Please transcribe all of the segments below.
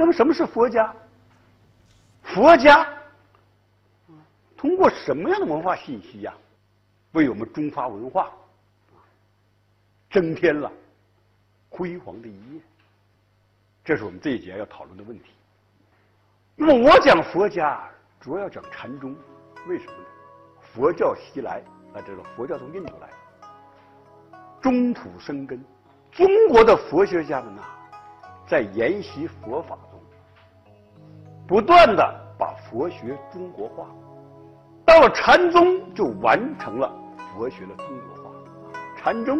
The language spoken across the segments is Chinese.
那么什么是佛家？佛家通过什么样的文化信息呀，为我们中华文化增添了辉煌的一页？这是我们这一节要讨论的问题。那么我讲佛家，主要讲禅宗，为什么呢？佛教西来，大家知道佛教从印度来，中土生根。中国的佛学家们呐，在研习佛法，不断的把佛学中国化。到了禅宗，就完成了佛学的中国化。禅宗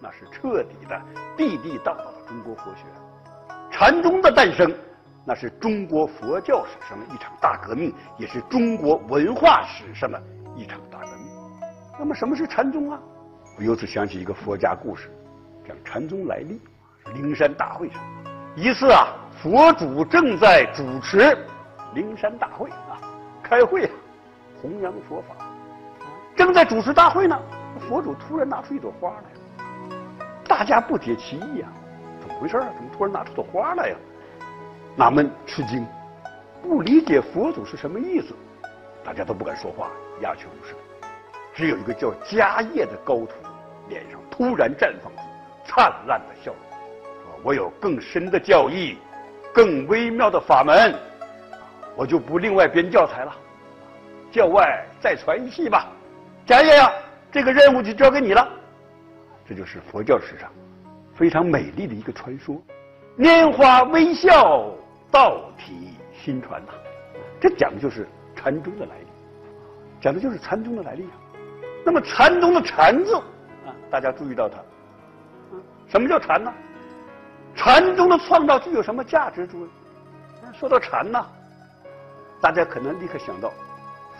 那是彻底的、地地道道的中国佛学。禅宗的诞生，那是中国佛教史上的一场大革命，也是中国文化史上的一场大革命。那么，什么是禅宗啊？我由此想起一个佛家故事。讲禅宗来历，灵山大会上，一次啊，佛祖正在主持灵山大会啊，开会啊，弘扬佛法，正在主持大会呢，佛祖突然拿出一朵花来，大家不解其意啊，怎么回事啊？怎么突然拿出朵花来呀？纳闷吃惊，不理解佛祖是什么意思，大家都不敢说话，鸦雀无声，只有一个叫迦叶的高徒，脸上突然绽放出。灿烂的笑容，说：“我有更深的教义，更微妙的法门，我就不另外编教材了，教外再传一系吧。”贾爷呀，这个任务就交给你了。这就是佛教史上非常美丽的一个传说，拈花微笑，道体心传呐。这讲的就是禅宗的来历，讲的就是禅宗的来历啊。那么禅宗的禅字啊，大家注意到它。什么叫禅呢？禅宗的创造具有什么价值？诸位，说到禅呢，大家可能立刻想到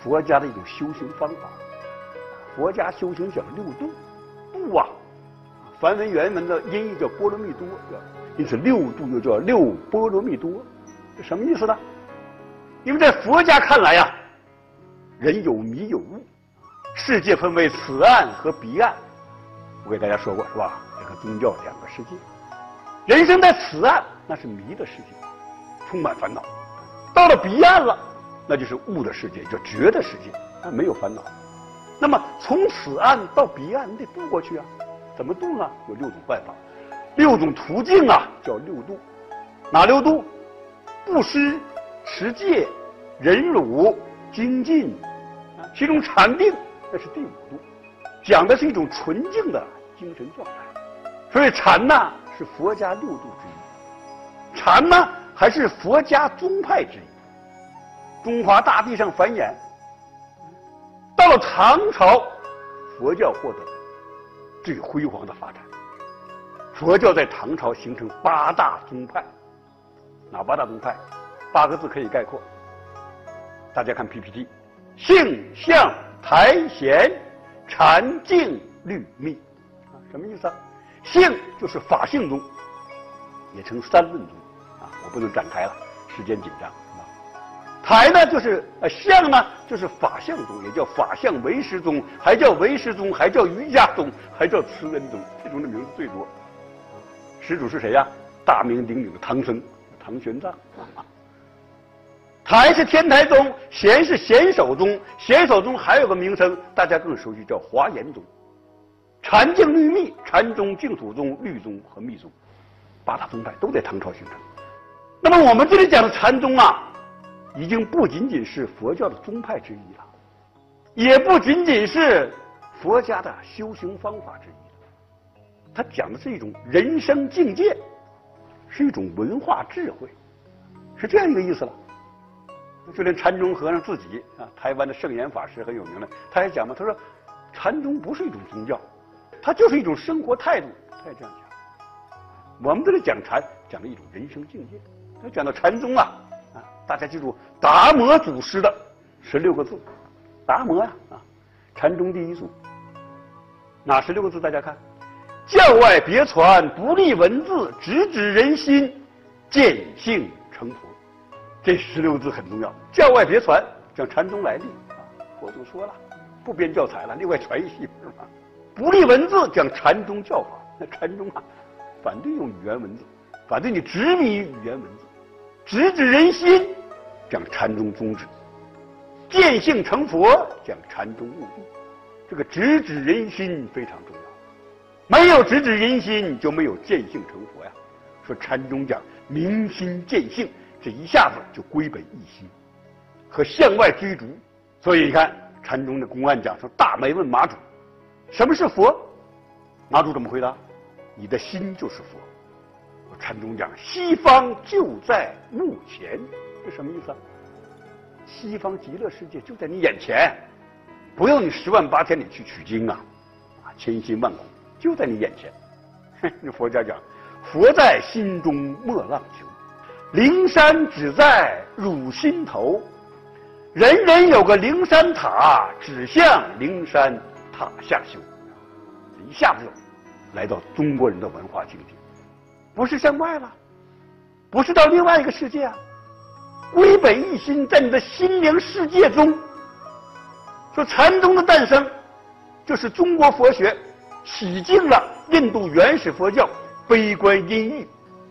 佛家的一种修行方法。佛家修行讲六度，度啊，梵文原文的音译叫波罗蜜多，因此六度又叫六波罗蜜多，这什么意思呢？因为在佛家看来呀，人有迷有悟，世界分为此岸和彼岸。我给大家说过是吧？宗教两个世界，人生在此岸那是迷的世界，充满烦恼；到了彼岸了，那就是悟的世界，叫觉的世界，那没有烦恼。那么从此岸到彼岸，你得渡过去啊？怎么渡呢？有六种办法，六种途径啊，叫六度。哪六度？布施、持戒、忍辱、精进，其中禅定那是第五度，讲的是一种纯净的精神状态。所以禅呢是佛家六度之一，禅呢还是佛家宗派之一。中华大地上繁衍，到了唐朝，佛教获得最辉煌的发展。佛教在唐朝形成八大宗派，哪八大宗派？八个字可以概括。大家看 PPT：性、相、台、显、禅、净、律、密。啊，什么意思啊？性就是法性宗，也称三论宗，啊，我不能展开了，时间紧张，是吧？台呢就是呃相呢就是法相宗，也叫法相唯识宗，还叫唯识宗，还叫瑜伽宗，还叫慈恩宗，这种的名字最多。始祖是谁呀？大名鼎鼎的唐僧，唐玄奘。台是天台宗，贤是贤首宗，贤首宗还有个名称，大家更熟悉，叫华严宗。禅净律密，禅宗、净土宗、律宗和密宗，八大宗派都在唐朝形成。那么我们这里讲的禅宗啊，已经不仅仅是佛教的宗派之一了，也不仅仅是佛家的修行方法之一了。它讲的是一种人生境界，是一种文化智慧，是这样一个意思了。就连禅宗和尚自己啊，台湾的圣严法师很有名的，他也讲嘛，他说禅宗不是一种宗教。它就是一种生活态度，他也这样讲。我们这里讲禅，讲了一种人生境界。他讲到禅宗啊，啊，大家记住达摩祖师的十六个字。达摩呀，啊，禅宗第一祖。哪十六个字？大家看：教外别传，不立文字，直指人心，见性成佛。这十六个字很重要。教外别传，讲禅宗来历啊。佛祖说了，不编教材了，另外传一系是吧？不立文字讲禅宗教法，那 禅宗啊，反对用语言文字，反对你执迷于语言文字。直指人心，讲禅宗宗旨；见性成佛，讲禅宗目的。这个直指人心非常重要，没有直指人心，就没有见性成佛呀。说禅宗讲明心见性，这一下子就归本一心，和向外追逐。所以你看，禅宗的公案讲说：“大梅问马祖，什么是佛？”马祖怎么回答？你的心就是佛。禅宗讲西方就在目前，这什么意思啊？西方极乐世界就在你眼前，不用你十万八千里去取经啊，啊，千辛万苦就在你眼前。那 佛家讲，佛在心中莫浪求，灵山只在汝心头，人人有个灵山塔，指向灵山塔下修。一下子就来到中国人的文化境界，不是向外了，不是到另外一个世界啊，归本一心，在你的心灵世界中。说禅宗的诞生，就是中国佛学洗净了印度原始佛教悲观阴郁、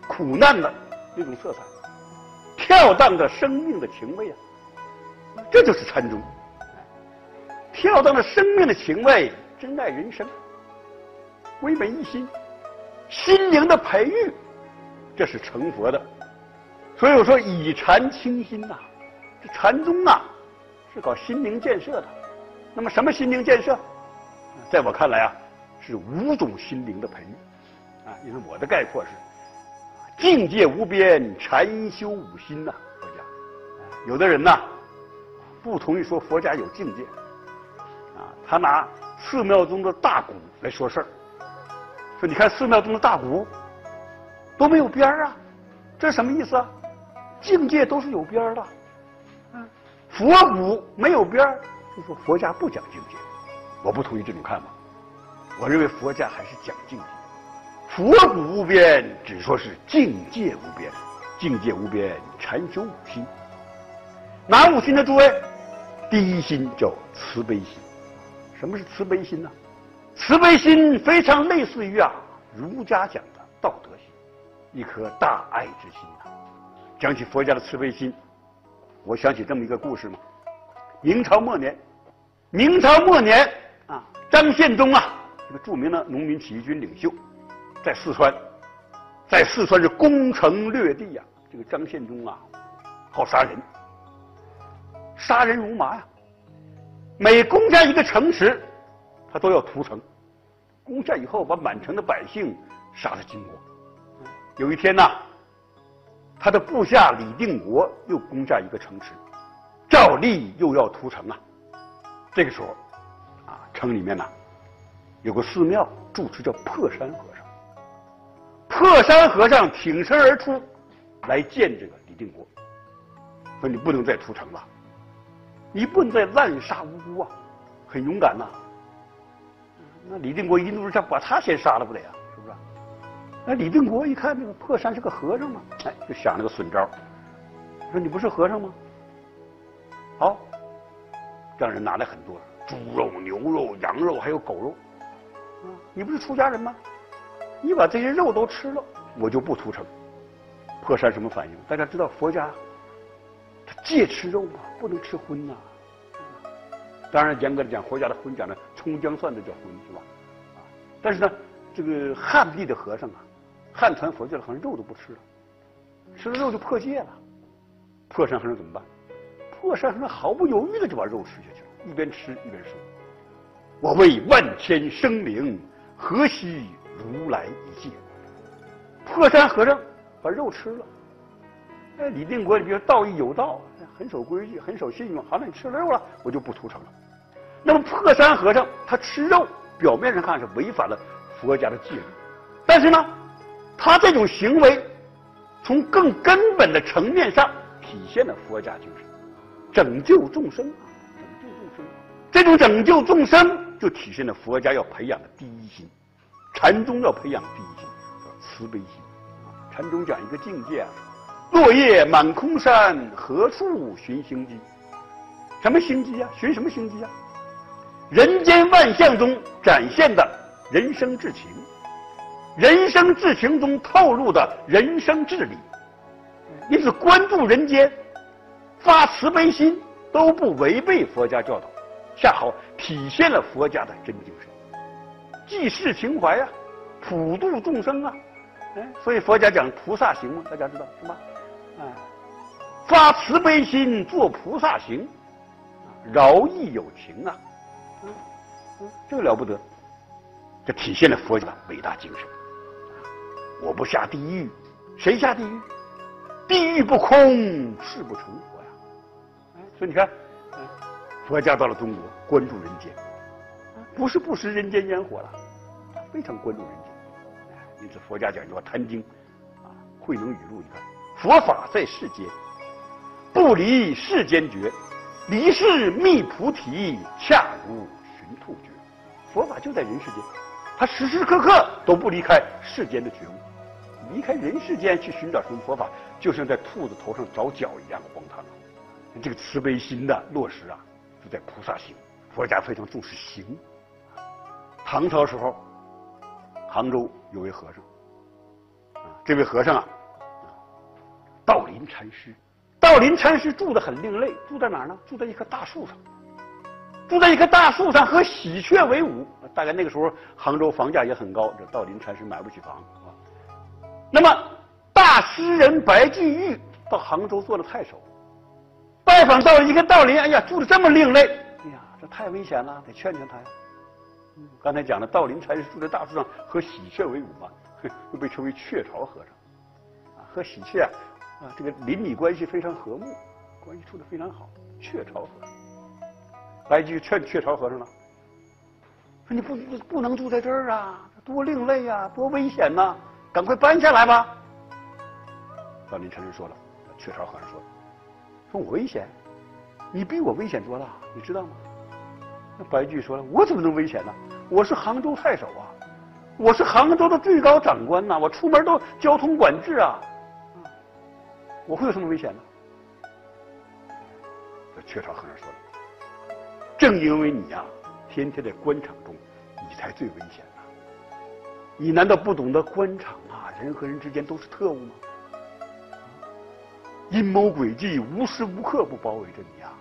苦难的那种色彩，跳荡着生命的情味啊，这就是禅宗，跳荡着生命的情味，珍爱人生。归本一心，心灵的培育，这是成佛的。所以我说以禅清心呐，这禅宗啊是搞心灵建设的。那么什么心灵建设？在我看来啊，是五种心灵的培育啊。因为我的概括是：境界无边，禅修五心呐。佛家有的人呐不同意说佛家有境界，他拿寺庙中的大鼓来说事儿。说你看寺庙中的大鼓都没有边儿啊，这什么意思啊？境界都是有边儿的，嗯，佛鼓没有边儿，就说佛家不讲境界，我不同意这种看法。我认为佛家还是讲境界，佛鼓无边，只说是境界无边，境界无边，禅修五心。哪五心呢？诸位，第一心叫慈悲心。什么是慈悲心呢？慈悲心非常类似于啊儒家讲的道德心，一颗大爱之心呐。讲起佛家的慈悲心，我想起这么一个故事嘛。明朝末年，明朝末年啊，张献忠啊，这个著名的农民起义军领袖，在四川，在四川是攻城略地呀。这个张献忠啊，好杀人，杀人如麻呀。每攻下一个城池，他都要屠城。攻下以后，把满城的百姓杀得精光。有一天呐，他的部下李定国又攻下一个城池，照例又要屠城啊。这个时候，啊，城里面呐有个寺庙住持叫破山和尚。破山和尚挺身而出，来见这个李定国，说：“你不能再屠城了，你不能再滥杀无辜啊，很勇敢呐。”那李定国一怒之下把他先杀了不得呀？是不是？那李定国一看这个破山是个和尚嘛，哎，就想了个损招，说你不是和尚吗？好，让人拿来很多猪肉、牛肉、羊肉还有狗肉，你不是出家人吗？你把这些肉都吃了，我就不屠城。破山什么反应？大家知道佛家戒吃肉嘛，不能吃荤呐。当然，严格的讲，佛家的荤讲的葱姜蒜的叫荤，是吧？啊，但是呢，这个汉地的和尚啊，汉传佛教的和尚肉都不吃了，吃了肉就破戒了。破山和尚怎么办？破山和尚毫不犹豫的就把肉吃下去了，一边吃一边说：“我为万千生灵，何惜如来一戒？”破山和尚把肉吃了。哎，李定国，你比如道义有道，很守规矩，很守信用。好，那你吃了肉了，我就不屠城了。那么破山和尚他吃肉，表面上看是违反了佛家的戒律，但是呢，他这种行为从更根本的层面上体现了佛家精神，拯救众生啊，拯救众生。这种拯救众生就体现了佛家要培养的第一心，禅宗要培养第一心叫慈悲心。禅宗讲一个境界啊，落叶满空山，何处寻星机？什么星机啊？寻什么星机啊？人间万象中展现的人生至情，人生至情中透露的人生至理，因此关注人间、发慈悲心都不违背佛家教导，恰好体现了佛家的真精神，济世情怀呀，普度众生啊，哎，所以佛家讲菩萨行嘛，大家知道是吧？哎，发慈悲心做菩萨行，饶益有情啊，嗯，这个了不得，这体现了佛家的伟大精神。我不下地狱，谁下地狱？地狱不空，誓不成佛呀！所以你看，佛家到了中国，关注人间，不是不食人间烟火了，非常关注人间。因此，佛家讲究《坛经》啊，《慧能语录》，你看，佛法在世间，不离世间觉，离世觅菩提，恰如寻兔觉。佛法就在人世间，他时时刻刻都不离开世间的觉悟。离开人世间去寻找什么佛法，就像在兔子头上找脚一样荒唐。这个慈悲心的落实啊，就在菩萨行。佛家非常重视行。唐朝时候，杭州有位和尚，啊，这位和尚啊，道林禅师。道林禅师住的很另类，住在哪儿呢？住在一棵大树上，住在一棵大树上和喜鹊为伍。大概那个时候，杭州房价也很高，这道林禅师买不起房啊。那么，大诗人白居易到杭州做了太守，拜访道一个道林，哎呀，住的这么另类，哎呀，这太危险了，得劝劝他呀。刚才讲了，道林禅师住在大树上，和喜鹊为伍嘛，又被称为鹊巢和尚。啊，和喜鹊啊，这个邻里关系非常和睦，关系处得非常好。雀巢和尚，白居劝雀巢和尚了，说你不不能住在这儿啊，多另类呀，多危险呐。赶快搬下来吧！道林禅师说了，雀巢和尚说：“说我危险，你比我危险多了，你知道吗？”那白居易说了：“我怎么能危险呢？我是杭州太守啊，我是杭州的最高长官呐，我出门都交通管制啊，我会有什么危险呢？”这雀巢和尚说了：“正因为你呀，天天在官场中，你才最危险呐。”你难道不懂得官场啊？人和人之间都是特务吗？阴谋诡计无时无刻不包围着你呀，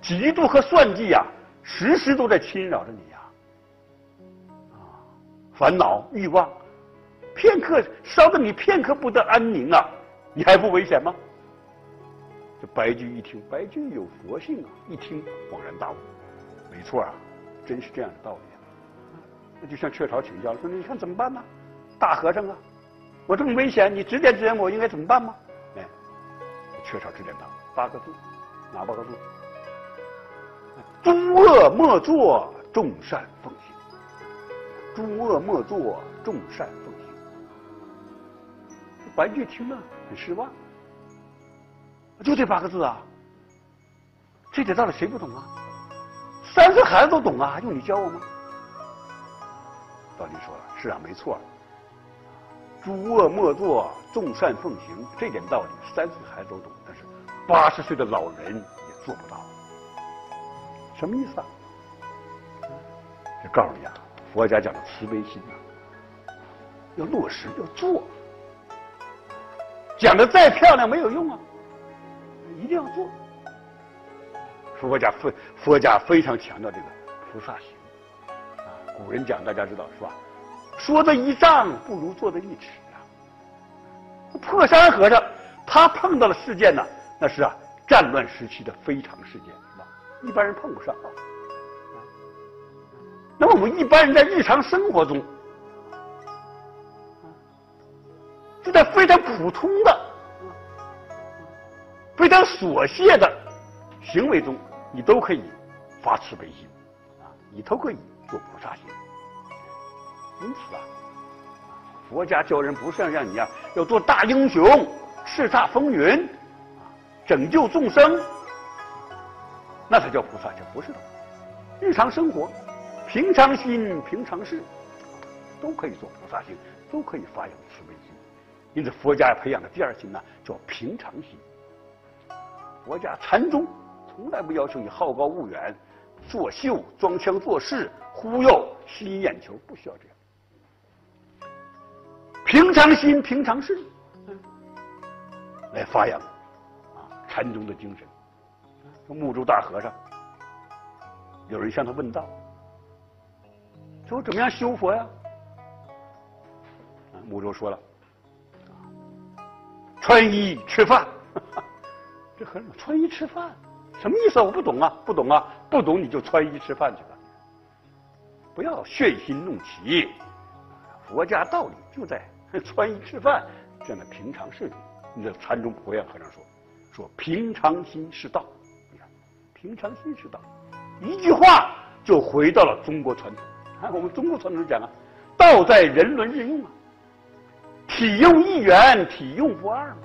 嫉妒和算计呀，时时都在侵扰着你呀。啊，烦恼、欲望，片刻烧得你片刻不得安宁啊！你还不危险吗？这白居易一听，白居易有佛性啊，一听恍然大悟，没错啊，真是这样的道理。那就向雀巢请教了说：“你看怎么办呢？大和尚啊，我这么危险，你指点指点我应该怎么办吗？”哎，雀巢指点他八个字，哪八个字？诸恶莫作，众善奉行。诸恶莫作，众善。玩具听了很失望，就这八个字啊，这点道理谁不懂啊？三岁孩子都懂啊，用你教我吗？道理说了，是啊，没错。诸恶莫作，众善奉行，这点道理三岁孩子都懂，但是八十岁的老人也做不到。什么意思啊？就告诉你啊，佛家讲的慈悲心啊，要落实，要做。讲的再漂亮没有用啊，一定要做。佛家佛佛家非常强调这个菩萨行啊。古人讲，大家知道是吧？说的一丈不如做的一尺啊！破山和尚他碰到了事件呢，那是啊战乱时期的非常事件，是吧？一般人碰不上啊。那么我们一般人在日常生活中，就在非常普通的、非常琐屑的行为中，你都可以发慈悲心啊，你都可以。做菩萨心，因此啊，佛家教人不是让你啊要做大英雄，叱咤风云，啊拯救众生，那才叫菩萨行，不是的。日常生活，平常心、平常事，都可以做菩萨心，都可以发扬慈悲心。因此，佛家培养的第二心呢，叫平常心。佛家禅宗从来不要求你好高骛远。作秀、装腔作势、忽悠、吸引眼球，不需要这样。平常心、平常事，来发扬啊禅宗的精神。木州大和尚，有人向他问道：“说怎么样修佛呀？”木州说了：“穿衣吃饭。”这和尚穿衣吃饭什么意思啊？我不懂啊，不懂啊，不懂你就穿衣吃饭去吧，不要炫心弄奇。佛家道理就在穿衣吃饭这样的平常事。你这禅宗普愿和尚说：“说平常心是道。”你看平常心是道，一句话就回到了中国传统。啊我们中国传统讲啊，道在人伦日用啊，体用一元，体用不二嘛。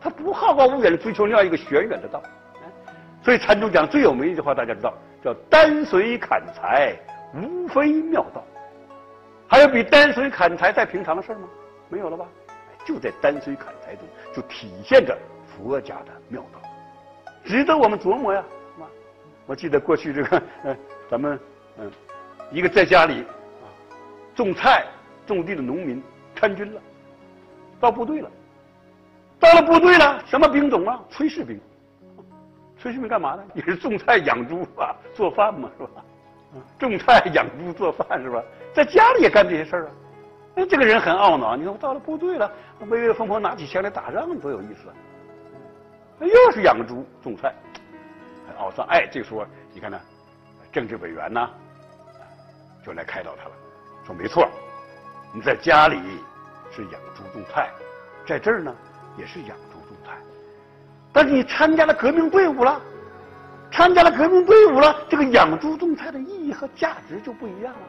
他不好高骛远的追求另外一个玄远的道。所以禅宗讲最有名一句话，大家知道叫“丹水砍柴，无非妙道”。还有比丹水砍柴再平常的事吗？没有了吧？就在丹水砍柴中，就体现着佛家的妙道。值得我们琢磨呀，我记得过去这个，嗯，咱们嗯，一个在家里种菜种地的农民参军了，到部队了，到了部队了，什么兵种啊？炊事兵。炊事兵干嘛呢？也是种菜养猪啊，做饭嘛，是吧？种菜养猪做饭是吧？在家里也干这些事儿啊。哎，这个人很懊恼。你说我到了部队了，威威风风拿起枪来打仗，多有意思啊！又是养猪种菜，很懊丧。哎，这个时候你看呢，政治委员呢就来开导他了，说没错，你在家里是养猪种菜，在这儿呢也是养猪种菜，但是你参加了革命队伍了，参加了革命队伍了，这个养猪种菜的意义和价值就不一样了。